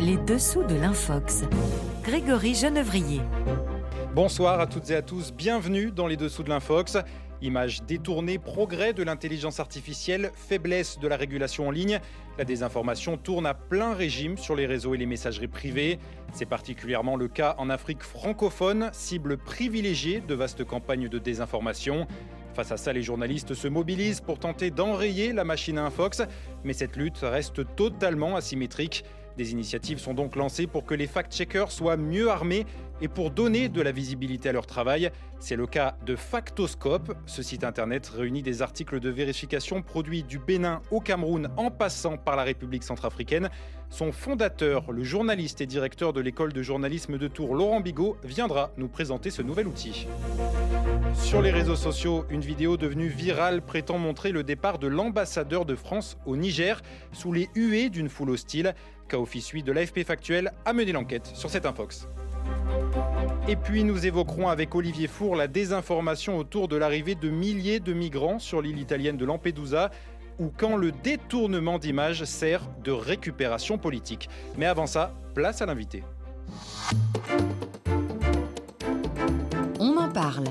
Les dessous de l'Infox. Grégory Genevrier. Bonsoir à toutes et à tous, bienvenue dans les dessous de l'Infox. Images détournées, progrès de l'intelligence artificielle, faiblesse de la régulation en ligne. La désinformation tourne à plein régime sur les réseaux et les messageries privées. C'est particulièrement le cas en Afrique francophone, cible privilégiée de vastes campagnes de désinformation. Face à ça, les journalistes se mobilisent pour tenter d'enrayer la machine à Infox, mais cette lutte reste totalement asymétrique. Des initiatives sont donc lancées pour que les fact-checkers soient mieux armés et pour donner de la visibilité à leur travail. C'est le cas de Factoscope. Ce site internet réunit des articles de vérification produits du Bénin au Cameroun en passant par la République centrafricaine. Son fondateur, le journaliste et directeur de l'école de journalisme de Tours, Laurent Bigot, viendra nous présenter ce nouvel outil. Sur les réseaux sociaux, une vidéo devenue virale prétend montrer le départ de l'ambassadeur de France au Niger sous les huées d'une foule hostile. K-Office 8 de l'AFP Factuel a mené l'enquête sur cette infox. Et puis nous évoquerons avec Olivier Four la désinformation autour de l'arrivée de milliers de migrants sur l'île italienne de Lampedusa ou quand le détournement d'images sert de récupération politique. Mais avant ça, place à l'invité. On en parle.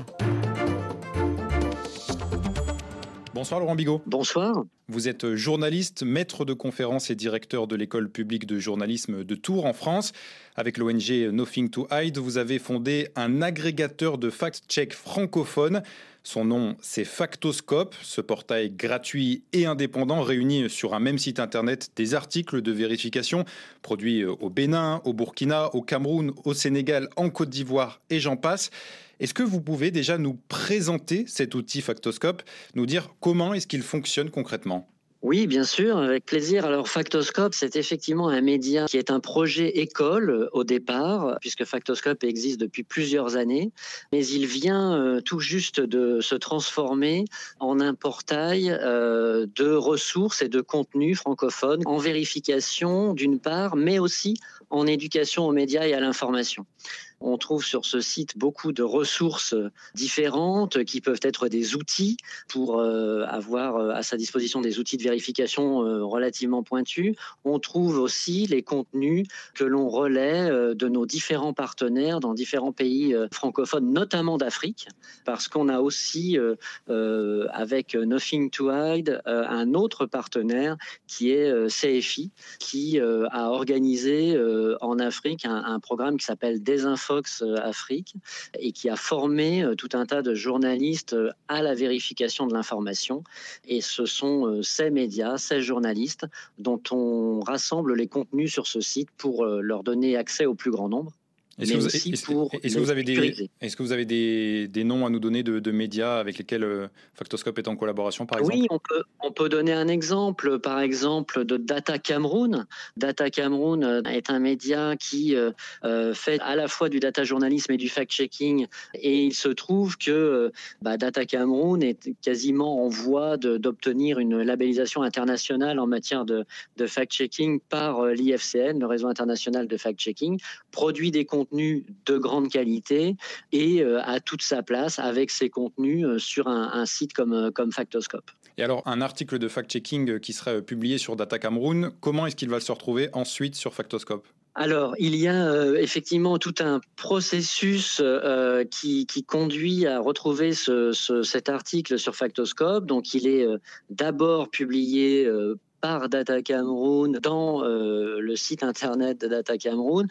Bonsoir Laurent Bigot. Bonsoir. Vous êtes journaliste, maître de conférences et directeur de l'école publique de journalisme de Tours en France. Avec l'ONG Nothing to Hide, vous avez fondé un agrégateur de fact-check francophone. Son nom, c'est Factoscope. Ce portail gratuit et indépendant réunit sur un même site internet des articles de vérification produits au Bénin, au Burkina, au Cameroun, au Sénégal, en Côte d'Ivoire et j'en passe. Est-ce que vous pouvez déjà nous présenter cet outil Factoscope, nous dire comment est-ce qu'il fonctionne concrètement? Oui, bien sûr, avec plaisir. Alors, Factoscope, c'est effectivement un média qui est un projet école euh, au départ, puisque Factoscope existe depuis plusieurs années, mais il vient euh, tout juste de se transformer en un portail euh, de ressources et de contenus francophones en vérification d'une part, mais aussi en éducation aux médias et à l'information. On trouve sur ce site beaucoup de ressources différentes qui peuvent être des outils pour euh, avoir euh, à sa disposition des outils de vérification euh, relativement pointus. On trouve aussi les contenus que l'on relaie de nos différents partenaires dans différents pays francophones, notamment d'Afrique, parce qu'on a aussi avec Nothing to Hide un autre partenaire qui est CFI, qui a organisé en Afrique un, un programme qui s'appelle Désinfo Euh, Afrique et qui a formé euh, tout un tas de journalistes euh, à la vérification de l'information. Et ce sont ces médias, ces journalistes dont on rassemble les contenus sur ce site pour leur donner accès au plus grand nombre. Est-ce que, vous avez, des, est que vous avez des, des, noms à nous donner de, de médias avec lesquels euh, Factoscope est en collaboration, par exemple? Oui, on peut, on peut, donner un exemple, par exemple, de Data Cameroun. Data Cameroun euh, est un média qui euh, fait à la fois du data journalisme et du fact-checking. Et il se trouve que bah, Data Cameroun est quasiment en voie d'obtenir une labellisation internationale en matière de, de fact-checking par l'IFCN, le réseau international de fact-checking, produit des contenus de grande qualité et euh, a toute sa place avec ses contenus euh, sur un, site comme, euh, comme Factoscope. Et alors, un article de fact-checking qui serait publié sur Data Cameroun, comment est-ce qu'il va se retrouver ensuite sur Factoscope? Alors, il y a effectivement tout un processus qui, conduit à retrouver cet article sur Factoscope. Donc, il est d'abord publié par Data Cameroun dans le site internet de Data Cameroun.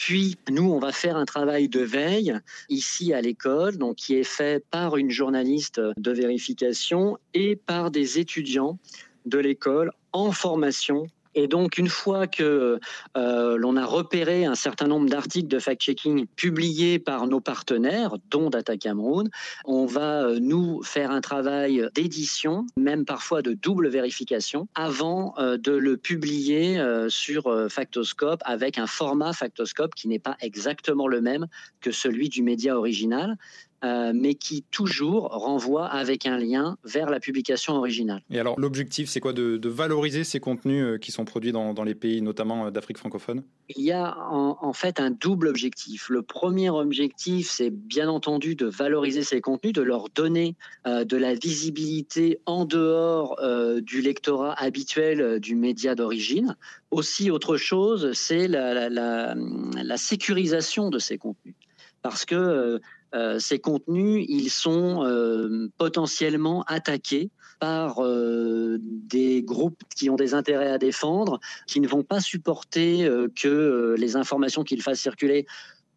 Puis, nous, on va faire un travail de veille ici à l'école, donc qui est fait par une journaliste de vérification et par des étudiants de l'école en formation et donc, une fois que euh, l'on a repéré un certain nombre d'articles de fact-checking publiés par nos partenaires, dont Data Cameroun, on va euh, nous faire un travail d'édition, même parfois de double vérification, avant euh, de le publier sur Factoscope avec un format Factoscope qui n'est pas exactement le même que celui du média original euh, mais qui toujours renvoie avec un lien vers la publication originale. Et alors l'objectif, c'est quoi? De, valoriser ces contenus euh, qui sont produits dans, les pays, notamment d'Afrique francophone? Il y a en, fait un double objectif. Le premier objectif, c'est bien entendu de valoriser ces contenus, de leur donner de la visibilité en dehors du lectorat habituel du média d'origine. Aussi, autre chose, c'est la, sécurisation de ces contenus. Parce que euh, euh, ces contenus, ils sont euh, potentiellement attaqués par des groupes qui ont des intérêts à défendre, qui ne vont pas supporter que les informations qu'ils fassent circuler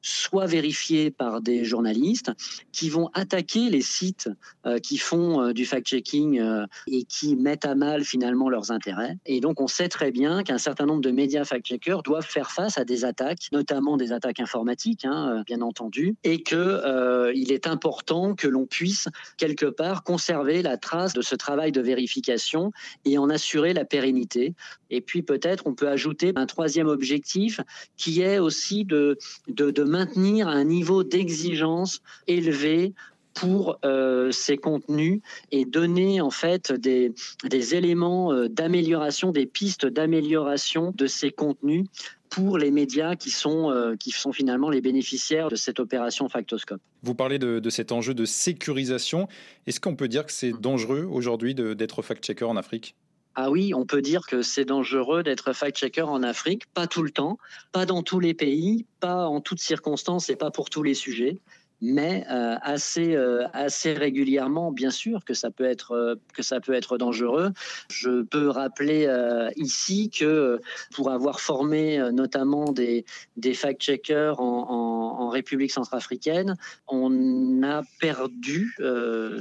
soit vérifiés par des journalistes qui vont attaquer les sites euh, qui font euh, du fact-checking euh, et qui mettent à mal finalement leurs intérêts. Et donc on sait très bien qu'un certain nombre de médias fact-checkers doivent faire face à des attaques, notamment des attaques informatiques, hein, bien entendu, et qu'il est important que l'on puisse quelque part conserver la trace de ce travail de vérification et en assurer la pérennité. Et puis peut-être on peut ajouter un troisième objectif qui est aussi de, de, de maintenir un niveau d'exigence élevé pour euh, ces contenus et donner en fait des, des éléments euh, d'amélioration, des pistes d'amélioration de ces contenus pour les médias qui sont, euh, qui sont finalement les bénéficiaires de cette opération Factoscope. Vous parlez de, de cet enjeu de sécurisation. Est-ce qu'on peut dire que c'est dangereux aujourd'hui d'être fact-checker en Afrique? Ah oui, on peut dire que c'est dangereux d'être fact-checker en Afrique, pas tout le temps, pas dans tous les pays, pas en toutes circonstances et pas pour tous les sujets mais euh, assez, euh, assez régulièrement, bien sûr, que ça peut être, euh, que ça peut être dangereux. Je peux rappeler ici que pour avoir formé notamment des, des fact-checkers en, en, République centrafricaine, on a perdu,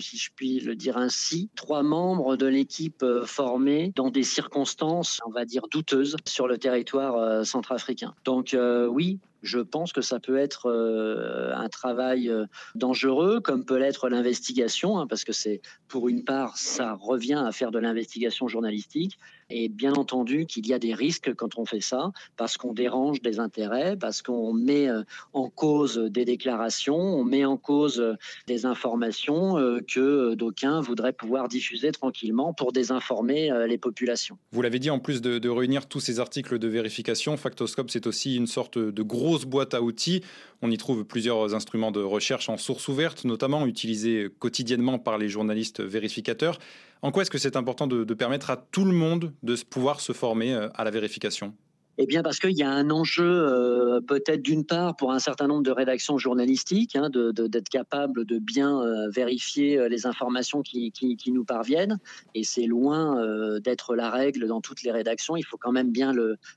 si je puis le dire ainsi, trois membres de l'équipe formée dans des circonstances, on va dire, douteuses sur le territoire centrafricain. Donc oui, je pense que ça peut être euh, un travail euh, dangereux, comme peut l'être l'investigation, hein, parce que c'est, pour une part, ça revient à faire de l'investigation journalistique, et bien entendu qu'il y a des risques quand on fait ça, parce qu'on dérange des intérêts, parce qu'on met euh, en cause des déclarations, on met en cause des informations que d'aucuns voudraient pouvoir diffuser tranquillement pour désinformer les populations. Vous l'avez dit, en plus de, réunir tous ces articles de vérification, Factoscope, c'est aussi une sorte de gros boîte à outils. On y trouve plusieurs instruments de recherche en source ouverte, notamment utilisés quotidiennement par les journalistes vérificateurs. En quoi est-ce que c'est important de, permettre à tout le monde de pouvoir se former euh, à la vérification? Eh bien, parce qu'il y a un enjeu, euh, peut-être d'une part, pour un certain nombre de rédactions journalistiques, hein, d'être capable de bien euh, vérifier euh, les informations qui, qui, nous parviennent. Et c'est loin d'être la règle dans toutes les rédactions. Il faut quand même bien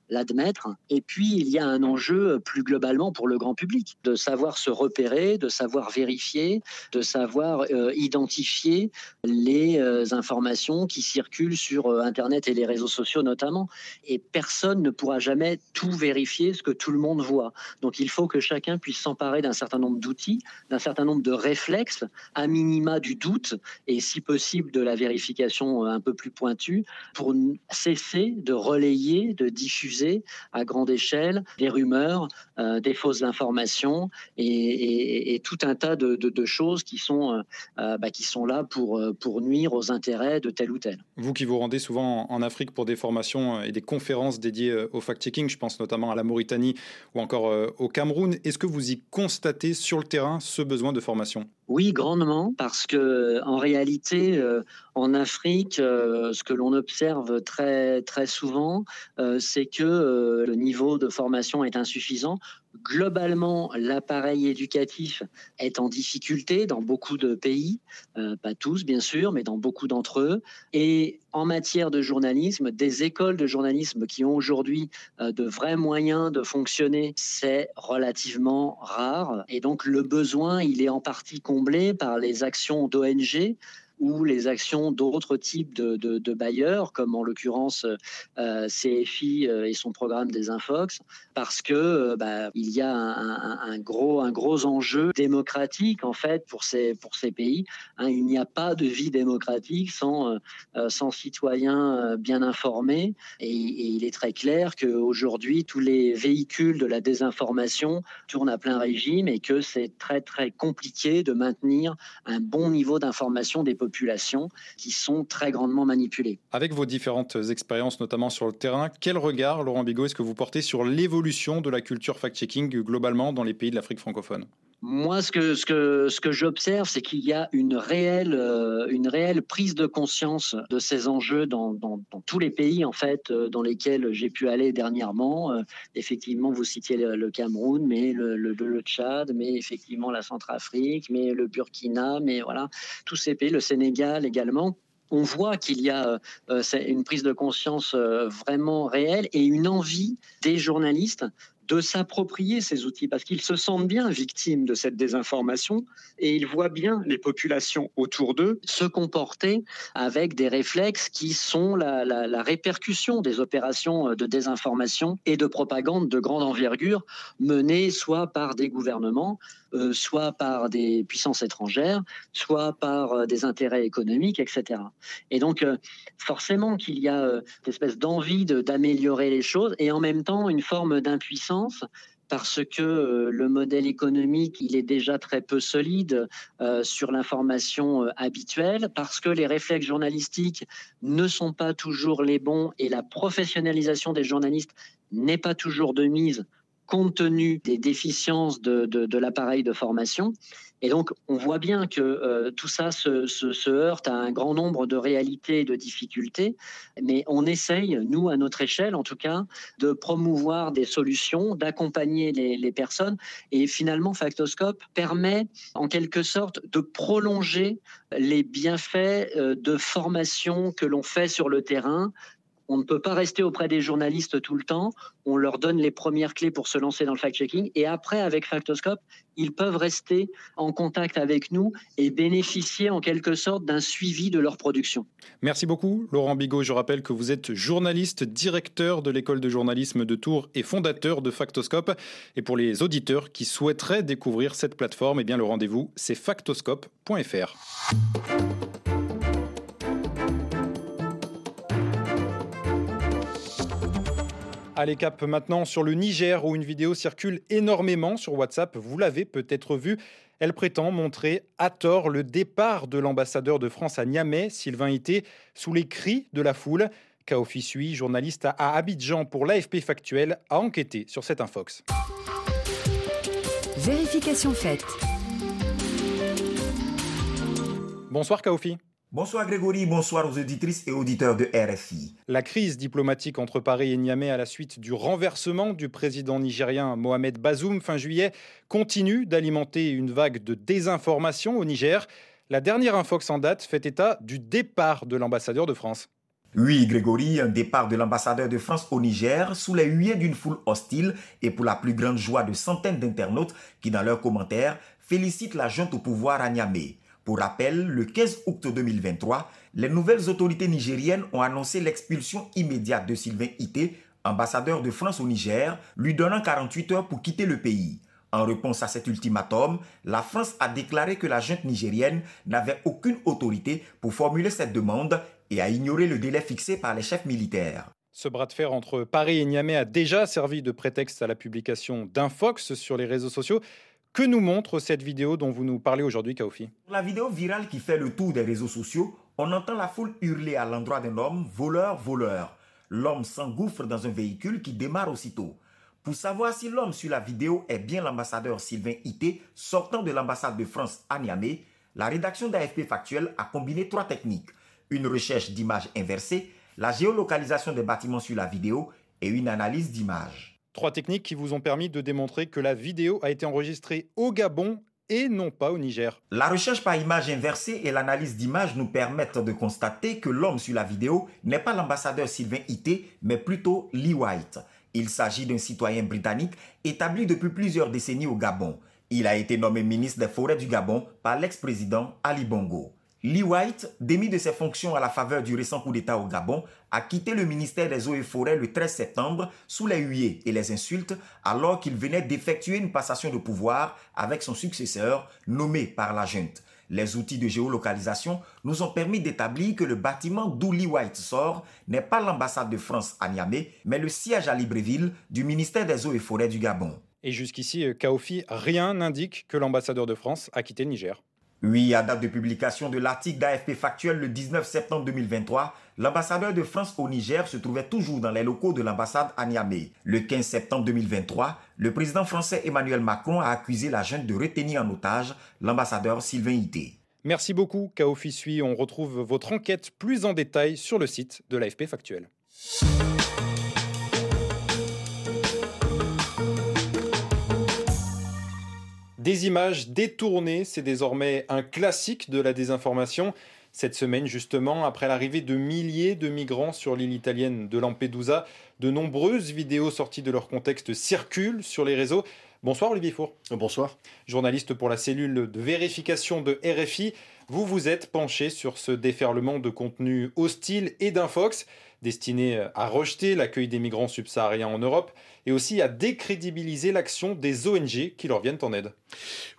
l'admettre. Et puis, il y a un enjeu plus globalement pour le grand public, de savoir se repérer, de savoir vérifier, de savoir identifier les informations qui circulent sur Internet et les réseaux sociaux notamment. Et personne ne pourra jamais tout vérifier ce que tout le monde voit. Donc il faut que chacun puisse s'emparer d'un certain nombre d'outils, d'un certain nombre de réflexes, à minima du doute et si possible de la vérification euh, un peu plus pointue pour cesser de relayer, de diffuser à grande échelle des rumeurs, euh, des fausses informations et, tout un tas de, choses qui sont, euh, bah, qui sont là pour, pour nuire aux intérêts de tel ou tel. Vous qui vous rendez souvent en Afrique pour des formations et des conférences dédiées aux je pense notamment à la Mauritanie ou encore euh, au Cameroun. Est-ce que vous y constatez sur le terrain ce besoin de formation? Oui, grandement, parce que en réalité, euh, en Afrique, euh, ce que l'on observe très très souvent, c'est que le niveau de formation est insuffisant. Globalement, l'appareil éducatif est en difficulté dans beaucoup de pays, pas tous bien sûr, mais dans beaucoup d'entre eux. Et en matière de journalisme, des écoles de journalisme qui ont aujourd'hui de vrais moyens de fonctionner, c'est relativement rare. Et donc le besoin, il est en partie par les actions d'ONG ou les actions d'autres types de, bailleurs, comme en l'occurrence euh, CFI euh, et son programme des Infox, parce que euh, bah, il y a un, gros, un gros enjeu démocratique en fait pour ces, pour ces pays. Hein. il n'y a pas de vie démocratique sans, sans citoyens bien informés, et, il est très clair qu'aujourd'hui tous les véhicules de la désinformation tournent à plein régime et que c'est très très compliqué de maintenir un bon niveau d'information des qui sont très grandement manipulées. Avec vos différentes expériences, notamment sur le terrain, quel regard, Laurent Bigot, est-ce que vous portez sur l'évolution de la culture fact-checking globalement dans les pays de l'Afrique francophone? Moi, ce que, ce que, j'observe, c'est qu'il y a une réelle, euh, prise de conscience de ces enjeux dans, tous les pays, en fait, euh, dans lesquels j'ai pu aller dernièrement. Euh, effectivement, vous citiez le, Cameroun, mais le, Tchad, mais effectivement la Centrafrique, mais le Burkina, mais voilà, tous ces pays, le Sénégal également on voit qu'il y a une prise de conscience vraiment réelle et une envie des journalistes de s'approprier ces outils parce qu'ils se sentent bien victimes de cette désinformation et ils voient bien les populations autour d'eux se comporter avec des réflexes qui sont la, répercussion des opérations de désinformation et de propagande de grande envergure menées soit par des gouvernements, euh, soit par des puissances étrangères, soit par euh, des intérêts économiques, etc. Et donc, euh, forcément qu'il y a une espèce d'envie d'améliorer les choses et en même temps une forme d'impuissance parce que le modèle économique, il est déjà très peu solide sur l'information habituelle, parce que les réflexes journalistiques ne sont pas toujours les bons et la professionnalisation des journalistes n'est pas toujours de mise compte tenu des déficiences de, de, l'appareil de formation. Et donc, on voit bien que euh, tout ça se, heurte à un grand nombre de réalités et de difficultés, mais on essaye, nous, à notre échelle en tout cas, de promouvoir des solutions, d'accompagner les, les, personnes. Et finalement, Factoscope permet en quelque sorte de prolonger les bienfaits euh, de formation que l'on fait sur le terrain on ne peut pas rester auprès des journalistes tout le temps. On leur donne les premières clés pour se lancer dans le fact-checking. Et après, avec Factoscope, ils peuvent rester en contact avec nous et bénéficier en quelque sorte d'un suivi de leur production. Merci beaucoup, Laurent Bigot. Je rappelle que vous êtes journaliste, directeur de l'école de journalisme de Tours et fondateur de Factoscope. Et pour les auditeurs qui souhaiteraient découvrir cette plateforme, eh bien, le rendez-vous, c'est factoscope.fr. Allez cap maintenant sur le Niger où une vidéo circule énormément sur WhatsApp. Vous l'avez peut-être vu. Elle prétend montrer à tort le départ de l'ambassadeur de France à Niamey, Sylvain Ité, sous les cris de la foule. Kaofi Sui, journaliste à Abidjan pour l'AFP Factuel, a enquêté sur cette infox. Vérification faite. Bonsoir Kaofi. Bonsoir Grégory, bonsoir aux auditrices et auditeurs de RFI. La crise diplomatique entre Paris et Niamey à la suite du renversement du président nigérien Mohamed Bazoum fin juillet continue d'alimenter une vague de désinformation au Niger. La dernière infox en date fait état du départ de l'ambassadeur de France. Oui, Grégory, un départ de l'ambassadeur de France au Niger sous les huées d'une foule hostile et pour la plus grande joie de centaines d'internautes qui, dans leurs commentaires, félicitent la junte au pouvoir à Niamey. Pour rappel, le 15 août 2023, les nouvelles autorités nigériennes ont annoncé l'expulsion immédiate de Sylvain Ité, ambassadeur de France au Niger, lui donnant 48 heures pour quitter le pays. En réponse à cet ultimatum, la France a déclaré que la junte nigérienne n'avait aucune autorité pour formuler cette demande et a ignoré le délai fixé par les chefs militaires. Ce bras de fer entre Paris et Niamey a déjà servi de prétexte à la publication d'un Fox sur les réseaux sociaux. Que nous montre cette vidéo dont vous nous parlez aujourd'hui, Kaofi? La vidéo virale qui fait le tour des réseaux sociaux, on entend la foule hurler à l'endroit d'un homme, voleur, voleur. L'homme s'engouffre dans un véhicule qui démarre aussitôt. Pour savoir si l'homme sur la vidéo est bien l'ambassadeur Sylvain Ité, sortant de l'ambassade de France à Niamey, la rédaction d'AFP Factuel a combiné trois techniques. Une recherche d'images inversées, la géolocalisation des bâtiments sur la vidéo et une analyse d'images. Trois techniques qui vous ont permis de démontrer que la vidéo a été enregistrée au Gabon et non pas au Niger. La recherche par image inversée et l'analyse d'images nous permettent de constater que l'homme sur la vidéo n'est pas l'ambassadeur Sylvain Ité, mais plutôt Lee White. Il s'agit d'un citoyen britannique établi depuis plusieurs décennies au Gabon. Il a été nommé ministre des Forêts du Gabon par l'ex-président Ali Bongo. Lee White, démis de ses fonctions à la faveur du récent coup d'État au Gabon, a quitté le ministère des Eaux et Forêts le 13 septembre sous les huées et les insultes alors qu'il venait d'effectuer une passation de pouvoir avec son successeur nommé par la junte. Les outils de géolocalisation nous ont permis d'établir que le bâtiment d'où Lee White sort n'est pas l'ambassade de France à Niamey, mais le siège à Libreville du ministère des Eaux et Forêts du Gabon. Et jusqu'ici, Kaofi, rien n'indique que l'ambassadeur de France a quitté le Niger. Oui, à date de publication de l'article d'AFP Factuel le 19 septembre 2023, l'ambassadeur de France au Niger se trouvait toujours dans les locaux de l'ambassade à Niamey. Le 15 septembre 2023, le président français Emmanuel Macron a accusé la junte de retenir en otage l'ambassadeur Sylvain Ité. Merci beaucoup, Kao Fissui. On retrouve votre enquête plus en détail sur le site de l'AFP Factuel. Des images détournées, c'est désormais un classique de la désinformation. Cette semaine, justement, après l'arrivée de milliers de migrants sur l'île italienne de Lampedusa, de nombreuses vidéos sorties de leur contexte circulent sur les réseaux. Bonsoir Olivier Four. Bonsoir. Journaliste pour la cellule de vérification de RFI, vous vous êtes penché sur ce déferlement de contenu hostile et d'infox destiné à rejeter l'accueil des migrants subsahariens en Europe et aussi à décrédibiliser l'action des ONG qui leur viennent en aide.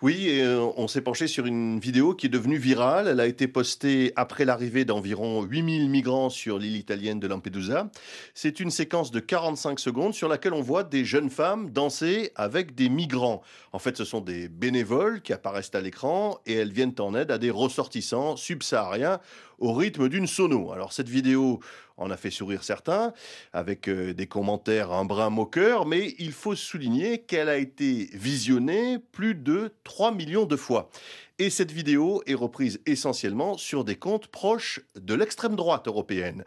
Oui, euh, on s'est penché sur une vidéo qui est devenue virale. Elle a été postée après l'arrivée d'environ 8000 migrants sur l'île italienne de Lampedusa. C'est une séquence de 45 secondes sur laquelle on voit des jeunes femmes danser avec des migrants. En fait, ce sont des bénévoles qui apparaissent à l'écran et elles viennent en aide à des ressortissants subsahariens au rythme d'une sono. Alors cette vidéo en a fait sourire certains, avec euh, des commentaires un brin moqueur, mais il faut souligner qu'elle a été visionnée plus de 3 millions de fois. Et cette vidéo est reprise essentiellement sur des comptes proches de l'extrême droite européenne,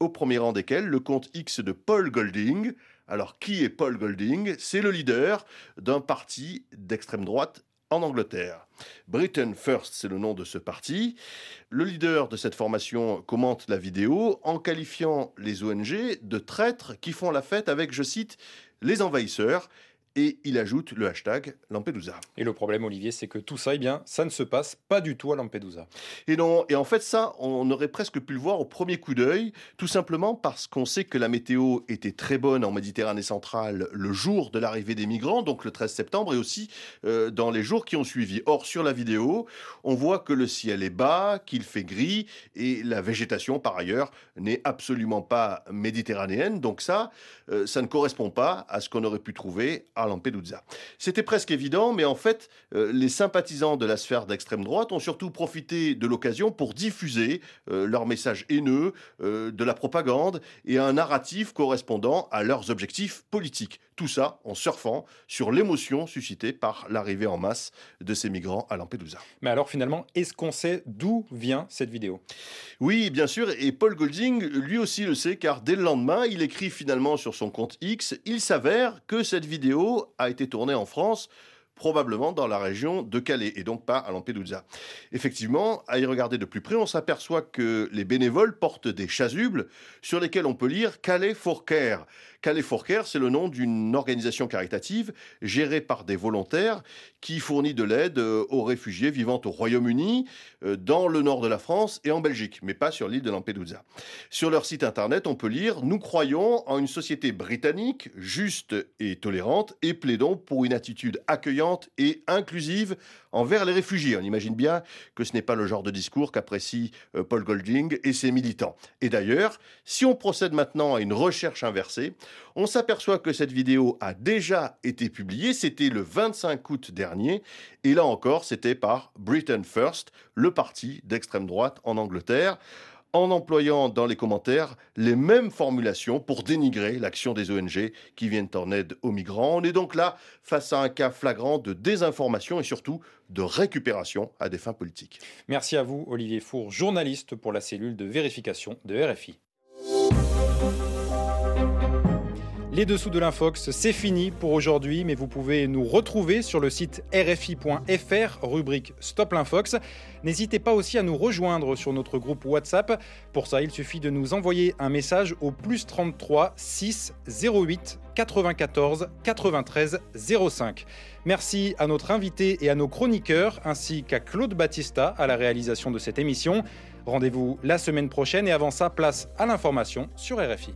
au premier rang desquels le compte X de Paul Golding. Alors qui est Paul Golding? C'est le leader d'un parti d'extrême droite en Angleterre. Britain First, c'est le nom de ce parti. Le leader de cette formation commente la vidéo en qualifiant les ONG de traîtres qui font la fête avec, je cite, les envahisseurs et il ajoute le hashtag Lampedusa. Et le problème, Olivier, c'est que tout ça, eh bien, ça ne se passe pas du tout à Lampedusa. Et non, et en fait, ça, on aurait presque pu le voir au premier coup d'œil, tout simplement parce qu'on sait que la météo était très bonne en Méditerranée centrale le jour de l'arrivée des migrants, donc le 13 septembre, et aussi euh, dans les jours qui ont suivi. Or, sur la vidéo, on voit que le ciel est bas, qu'il fait gris, et la végétation, par ailleurs, n'est absolument pas méditerranéenne. Donc ça, euh, ça ne correspond pas à ce qu'on aurait pu trouver à Lampedusa. C'était presque évident, mais en fait, euh, les sympathisants de la sphère d'extrême droite ont surtout profité de l'occasion pour diffuser euh, leurs messages haineux, euh, de la propagande et un narratif correspondant à leurs objectifs politiques. Tout ça en surfant sur l'émotion suscitée par l'arrivée en masse de ces migrants à Lampedusa. Mais alors finalement, est-ce qu'on sait d'où vient cette vidéo? Oui, bien sûr, et Paul Golding, lui aussi le sait, car dès le lendemain, il écrit finalement sur son compte X, il s'avère que cette vidéo a été tournée en France probablement dans la région de Calais et donc pas à Lampedusa. Effectivement, à y regarder de plus près, on s'aperçoit que les bénévoles portent des chasubles sur lesquels on peut lire Calais for Care. Calais for Care, c'est le nom d'une organisation caritative gérée par des volontaires qui fournit de l'aide euh, aux réfugiés vivant au Royaume-Uni, euh, dans le nord de la France et en Belgique, mais pas sur l'île de Lampedusa. Sur leur site internet, on peut lire Nous croyons en une société britannique juste et tolérante et plaidons pour une attitude accueillante et inclusive envers les réfugiés. On imagine bien que ce n'est pas le genre de discours qu'apprécie euh, Paul Golding et ses militants. Et d'ailleurs, si on procède maintenant à une recherche inversée, on s'aperçoit que cette vidéo a déjà été publiée, c'était le 25 août dernier, et là encore, c'était par Britain First, le parti d'extrême droite en Angleterre en employant dans les commentaires les mêmes formulations pour dénigrer l'action des ONG qui viennent en aide aux migrants. On est donc là face à un cas flagrant de désinformation et surtout de récupération à des fins politiques. Merci à vous, Olivier Four, journaliste pour la cellule de vérification de RFI. Les dessous de l'Infox, c'est fini pour aujourd'hui, mais vous pouvez nous retrouver sur le site rfi.fr, rubrique Stop l'Infox. N'hésitez pas aussi à nous rejoindre sur notre groupe WhatsApp. Pour ça, il suffit de nous envoyer un message au plus 33 6 08 94 93 05. Merci à notre invité et à nos chroniqueurs, ainsi qu'à Claude Battista à la réalisation de cette émission. Rendez-vous la semaine prochaine et avant ça, place à l'information sur RFI.